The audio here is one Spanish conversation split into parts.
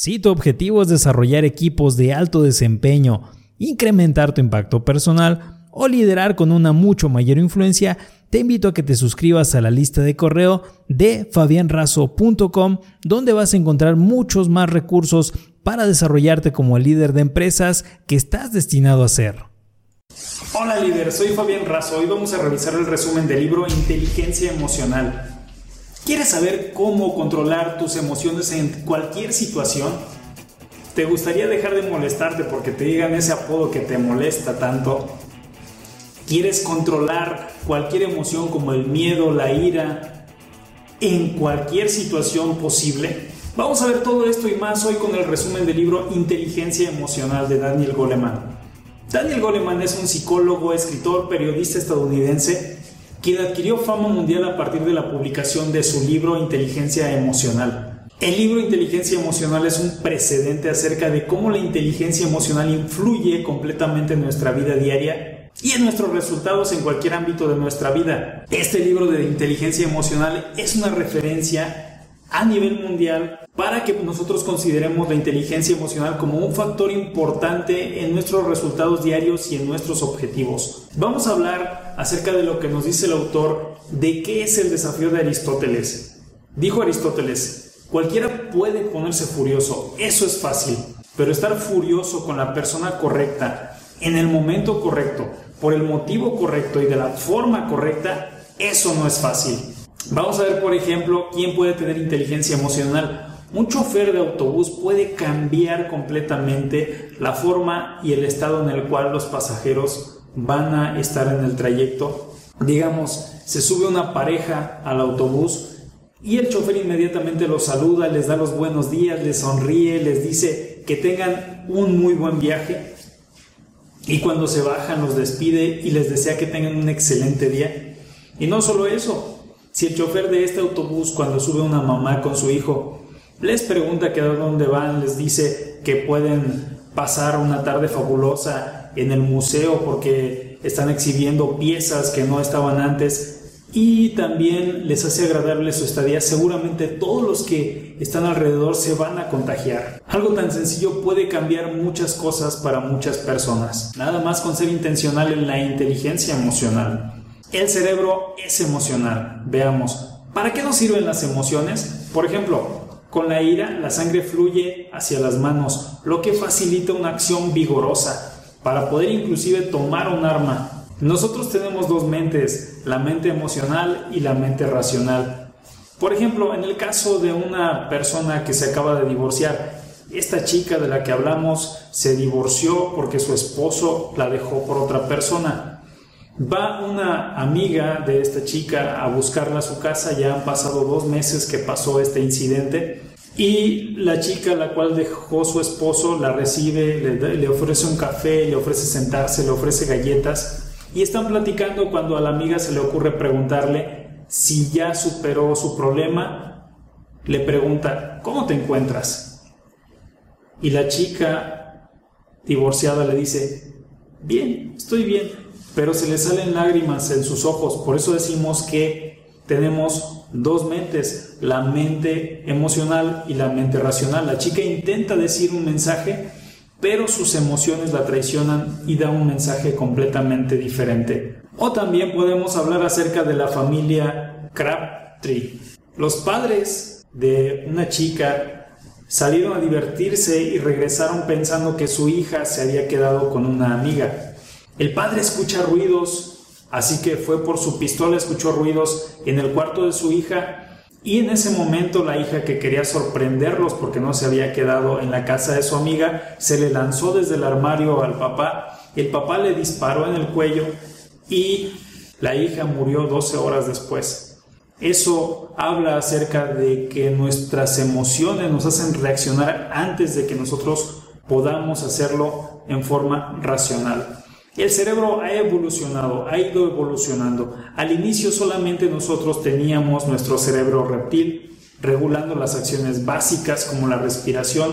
Si tu objetivo es desarrollar equipos de alto desempeño, incrementar tu impacto personal o liderar con una mucho mayor influencia, te invito a que te suscribas a la lista de correo de fabianrazo.com, donde vas a encontrar muchos más recursos para desarrollarte como el líder de empresas que estás destinado a ser. Hola líder, soy Fabián Razo. Hoy vamos a revisar el resumen del libro Inteligencia Emocional. ¿Quieres saber cómo controlar tus emociones en cualquier situación? ¿Te gustaría dejar de molestarte porque te digan ese apodo que te molesta tanto? ¿Quieres controlar cualquier emoción como el miedo, la ira, en cualquier situación posible? Vamos a ver todo esto y más hoy con el resumen del libro Inteligencia Emocional de Daniel Goleman. Daniel Goleman es un psicólogo, escritor, periodista estadounidense quien adquirió fama mundial a partir de la publicación de su libro Inteligencia Emocional. El libro Inteligencia Emocional es un precedente acerca de cómo la inteligencia emocional influye completamente en nuestra vida diaria y en nuestros resultados en cualquier ámbito de nuestra vida. Este libro de inteligencia emocional es una referencia a nivel mundial para que nosotros consideremos la inteligencia emocional como un factor importante en nuestros resultados diarios y en nuestros objetivos. Vamos a hablar acerca de lo que nos dice el autor de qué es el desafío de Aristóteles. Dijo Aristóteles, cualquiera puede ponerse furioso, eso es fácil, pero estar furioso con la persona correcta, en el momento correcto, por el motivo correcto y de la forma correcta, eso no es fácil. Vamos a ver, por ejemplo, quién puede tener inteligencia emocional. Un chofer de autobús puede cambiar completamente la forma y el estado en el cual los pasajeros van a estar en el trayecto. Digamos, se sube una pareja al autobús y el chofer inmediatamente los saluda, les da los buenos días, les sonríe, les dice que tengan un muy buen viaje. Y cuando se bajan los despide y les desea que tengan un excelente día. Y no solo eso, si el chofer de este autobús cuando sube una mamá con su hijo les pregunta que a dónde van, les dice que pueden pasar una tarde fabulosa en el museo porque están exhibiendo piezas que no estaban antes y también les hace agradable su estadía, seguramente todos los que están alrededor se van a contagiar. Algo tan sencillo puede cambiar muchas cosas para muchas personas, nada más con ser intencional en la inteligencia emocional. El cerebro es emocional. Veamos, ¿para qué nos sirven las emociones? Por ejemplo, con la ira la sangre fluye hacia las manos, lo que facilita una acción vigorosa para poder inclusive tomar un arma. Nosotros tenemos dos mentes, la mente emocional y la mente racional. Por ejemplo, en el caso de una persona que se acaba de divorciar, esta chica de la que hablamos se divorció porque su esposo la dejó por otra persona. Va una amiga de esta chica a buscarla a su casa, ya han pasado dos meses que pasó este incidente y la chica la cual dejó su esposo la recibe, le, ofrece un café, le ofrece sentarse, le ofrece galletas y están platicando cuando a la amiga se le ocurre preguntarle si ya superó su problema, le pregunta, ¿cómo te encuentras? Y la chica divorciada le dice, bien, estoy bien pero se le salen lágrimas en sus ojos. Por eso decimos que tenemos dos mentes, la mente emocional y la mente racional. La chica intenta decir un mensaje, pero sus emociones la traicionan y da un mensaje completamente diferente. O también podemos hablar acerca de la familia Crabtree. Los padres de una chica salieron a divertirse y regresaron pensando que su hija se había quedado con una amiga. El padre escucha ruidos, así que fue por su pistola, escuchó ruidos en el cuarto de su hija y en ese momento la hija que quería sorprenderlos porque no se había quedado en la casa de su amiga, se le lanzó desde el armario al papá, el papá le disparó en el cuello y la hija murió 12 horas después. Eso habla acerca de que nuestras emociones nos hacen reaccionar antes de que nosotros podamos hacerlo en forma racional. El cerebro ha evolucionado, ha ido evolucionando. Al inicio solamente nosotros teníamos nuestro cerebro reptil, regulando las acciones básicas como la respiración,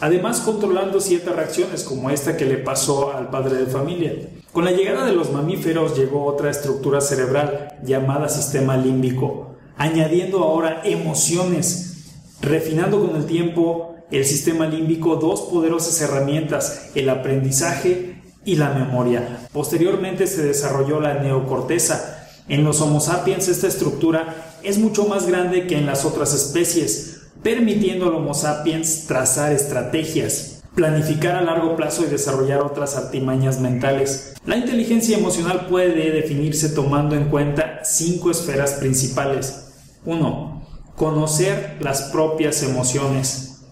además controlando ciertas reacciones como esta que le pasó al padre de familia. Con la llegada de los mamíferos llegó otra estructura cerebral llamada sistema límbico, añadiendo ahora emociones, refinando con el tiempo el sistema límbico dos poderosas herramientas, el aprendizaje y la memoria. Posteriormente se desarrolló la neocorteza. En los Homo sapiens esta estructura es mucho más grande que en las otras especies, permitiendo al Homo sapiens trazar estrategias, planificar a largo plazo y desarrollar otras artimañas mentales. La inteligencia emocional puede definirse tomando en cuenta cinco esferas principales. 1. Conocer las propias emociones.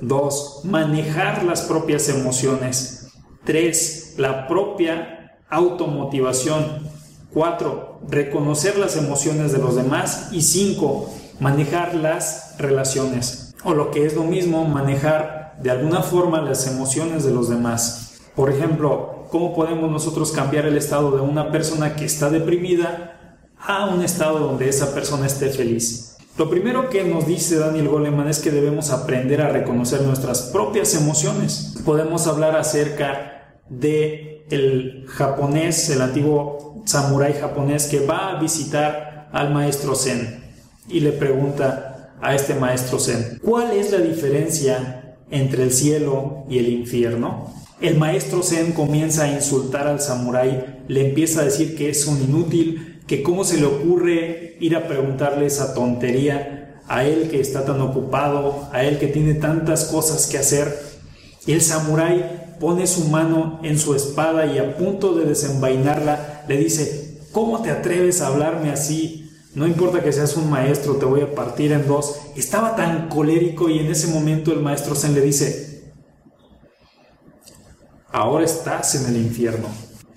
2. Manejar las propias emociones. 3. La propia automotivación. 4. Reconocer las emociones de los demás. Y 5. Manejar las relaciones. O lo que es lo mismo, manejar de alguna forma las emociones de los demás. Por ejemplo, ¿cómo podemos nosotros cambiar el estado de una persona que está deprimida a un estado donde esa persona esté feliz? Lo primero que nos dice Daniel Goleman es que debemos aprender a reconocer nuestras propias emociones. Podemos hablar acerca de el japonés, el antiguo samurái japonés que va a visitar al maestro Zen y le pregunta a este maestro Zen, ¿cuál es la diferencia entre el cielo y el infierno? El maestro Zen comienza a insultar al samurái, le empieza a decir que es un inútil, que cómo se le ocurre ir a preguntarle esa tontería a él que está tan ocupado, a él que tiene tantas cosas que hacer. Y el samurái pone su mano en su espada y a punto de desenvainarla le dice, ¿cómo te atreves a hablarme así? No importa que seas un maestro, te voy a partir en dos. Estaba tan colérico y en ese momento el maestro Zen le dice, ahora estás en el infierno.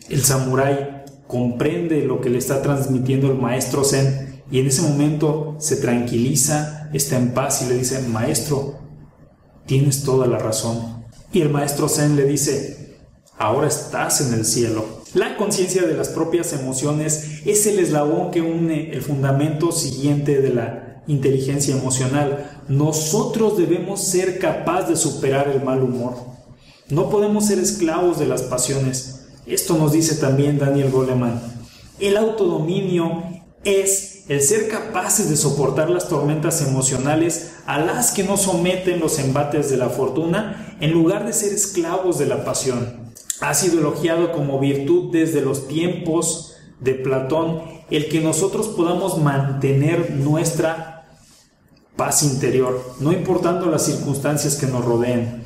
El samurái comprende lo que le está transmitiendo el maestro Zen y en ese momento se tranquiliza, está en paz y le dice, maestro, tienes toda la razón. Y el maestro Zen le dice, ahora estás en el cielo. La conciencia de las propias emociones es el eslabón que une el fundamento siguiente de la inteligencia emocional. Nosotros debemos ser capaces de superar el mal humor. No podemos ser esclavos de las pasiones. Esto nos dice también Daniel Goleman. El autodominio es el ser capaces de soportar las tormentas emocionales a las que nos someten los embates de la fortuna en lugar de ser esclavos de la pasión. Ha sido elogiado como virtud desde los tiempos de Platón el que nosotros podamos mantener nuestra paz interior, no importando las circunstancias que nos rodeen.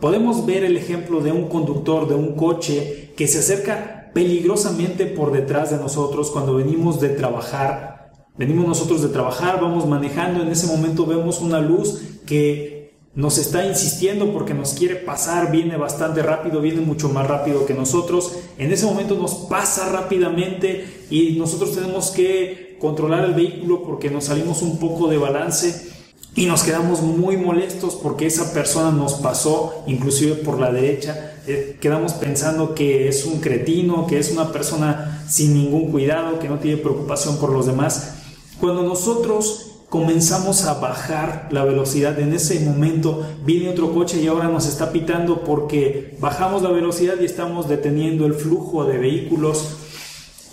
Podemos ver el ejemplo de un conductor de un coche que se acerca peligrosamente por detrás de nosotros cuando venimos de trabajar. Venimos nosotros de trabajar, vamos manejando, en ese momento vemos una luz que nos está insistiendo porque nos quiere pasar, viene bastante rápido, viene mucho más rápido que nosotros. En ese momento nos pasa rápidamente y nosotros tenemos que controlar el vehículo porque nos salimos un poco de balance y nos quedamos muy molestos porque esa persona nos pasó inclusive por la derecha. Eh, quedamos pensando que es un cretino, que es una persona sin ningún cuidado, que no tiene preocupación por los demás. Cuando nosotros comenzamos a bajar la velocidad, en ese momento viene otro coche y ahora nos está pitando porque bajamos la velocidad y estamos deteniendo el flujo de vehículos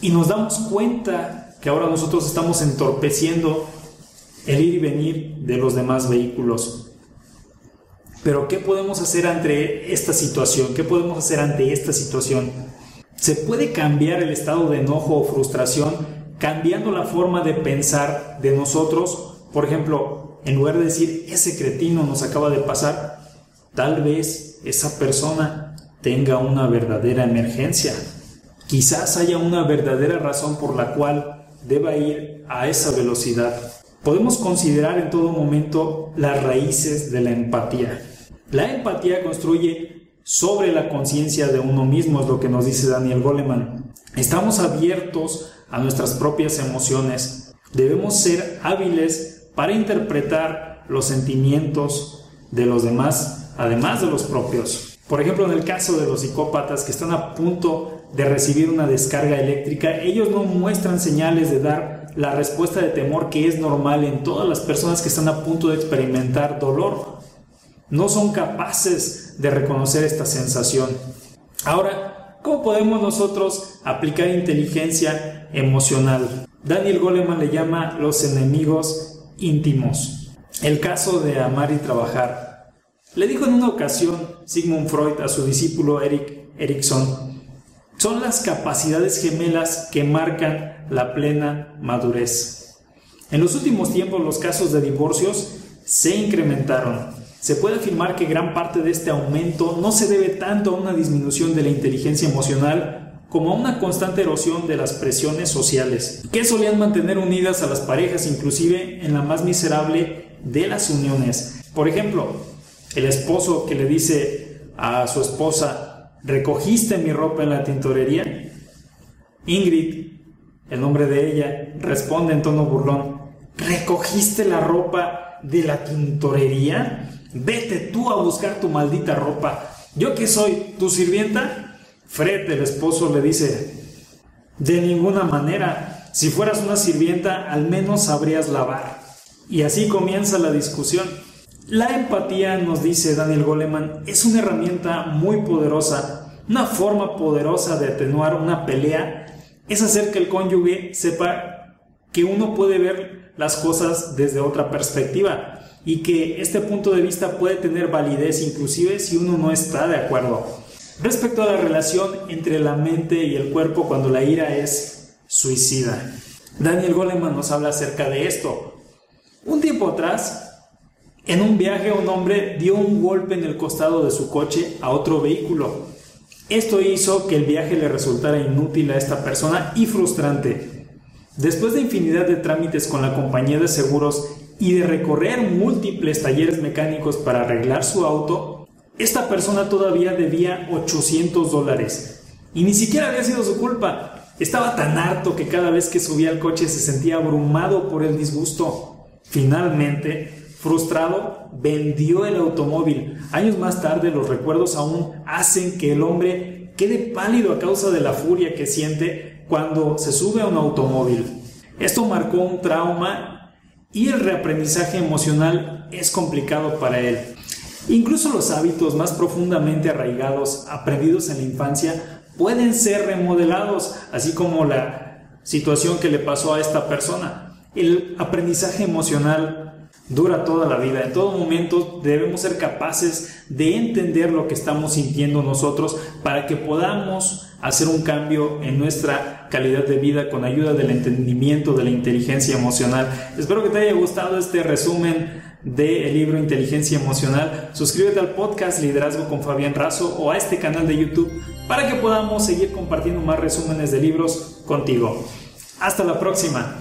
y nos damos cuenta que ahora nosotros estamos entorpeciendo el ir y venir de los demás vehículos. Pero ¿qué podemos hacer ante esta situación? ¿Qué podemos hacer ante esta situación? ¿Se puede cambiar el estado de enojo o frustración cambiando la forma de pensar de nosotros? Por ejemplo, en lugar de decir, ese cretino nos acaba de pasar, tal vez esa persona tenga una verdadera emergencia. Quizás haya una verdadera razón por la cual deba ir a esa velocidad. Podemos considerar en todo momento las raíces de la empatía. La empatía construye sobre la conciencia de uno mismo, es lo que nos dice Daniel Goleman. Estamos abiertos a nuestras propias emociones. Debemos ser hábiles para interpretar los sentimientos de los demás, además de los propios. Por ejemplo, en el caso de los psicópatas que están a punto de recibir una descarga eléctrica, ellos no muestran señales de dar la respuesta de temor que es normal en todas las personas que están a punto de experimentar dolor. No son capaces de reconocer esta sensación. Ahora, ¿cómo podemos nosotros aplicar inteligencia emocional? Daniel Goleman le llama los enemigos íntimos. El caso de amar y trabajar. Le dijo en una ocasión Sigmund Freud a su discípulo Eric Erikson, son las capacidades gemelas que marcan la plena madurez. En los últimos tiempos los casos de divorcios se incrementaron. Se puede afirmar que gran parte de este aumento no se debe tanto a una disminución de la inteligencia emocional como a una constante erosión de las presiones sociales, que solían mantener unidas a las parejas inclusive en la más miserable de las uniones. Por ejemplo, el esposo que le dice a su esposa, ¿recogiste mi ropa en la tintorería? Ingrid, el nombre de ella, responde en tono burlón, ¿recogiste la ropa de la tintorería? Vete tú a buscar tu maldita ropa. ¿Yo que soy? ¿Tu sirvienta? Fred, el esposo, le dice, de ninguna manera. Si fueras una sirvienta, al menos sabrías lavar. Y así comienza la discusión. La empatía, nos dice Daniel Goleman, es una herramienta muy poderosa. Una forma poderosa de atenuar una pelea es hacer que el cónyuge sepa que uno puede ver las cosas desde otra perspectiva y que este punto de vista puede tener validez inclusive si uno no está de acuerdo. Respecto a la relación entre la mente y el cuerpo cuando la ira es suicida. Daniel Goleman nos habla acerca de esto. Un tiempo atrás, en un viaje un hombre dio un golpe en el costado de su coche a otro vehículo. Esto hizo que el viaje le resultara inútil a esta persona y frustrante. Después de infinidad de trámites con la compañía de seguros y de recorrer múltiples talleres mecánicos para arreglar su auto, esta persona todavía debía 800 dólares. Y ni siquiera había sido su culpa. Estaba tan harto que cada vez que subía al coche se sentía abrumado por el disgusto. Finalmente, frustrado, vendió el automóvil. Años más tarde los recuerdos aún hacen que el hombre quede pálido a causa de la furia que siente cuando se sube a un automóvil. Esto marcó un trauma y el reaprendizaje emocional es complicado para él. Incluso los hábitos más profundamente arraigados, aprendidos en la infancia, pueden ser remodelados, así como la situación que le pasó a esta persona. El aprendizaje emocional dura toda la vida. En todo momento debemos ser capaces de entender lo que estamos sintiendo nosotros para que podamos hacer un cambio en nuestra calidad de vida con ayuda del entendimiento de la inteligencia emocional. Espero que te haya gustado este resumen del libro Inteligencia Emocional. Suscríbete al podcast Liderazgo con Fabián Razo o a este canal de YouTube para que podamos seguir compartiendo más resúmenes de libros contigo. Hasta la próxima.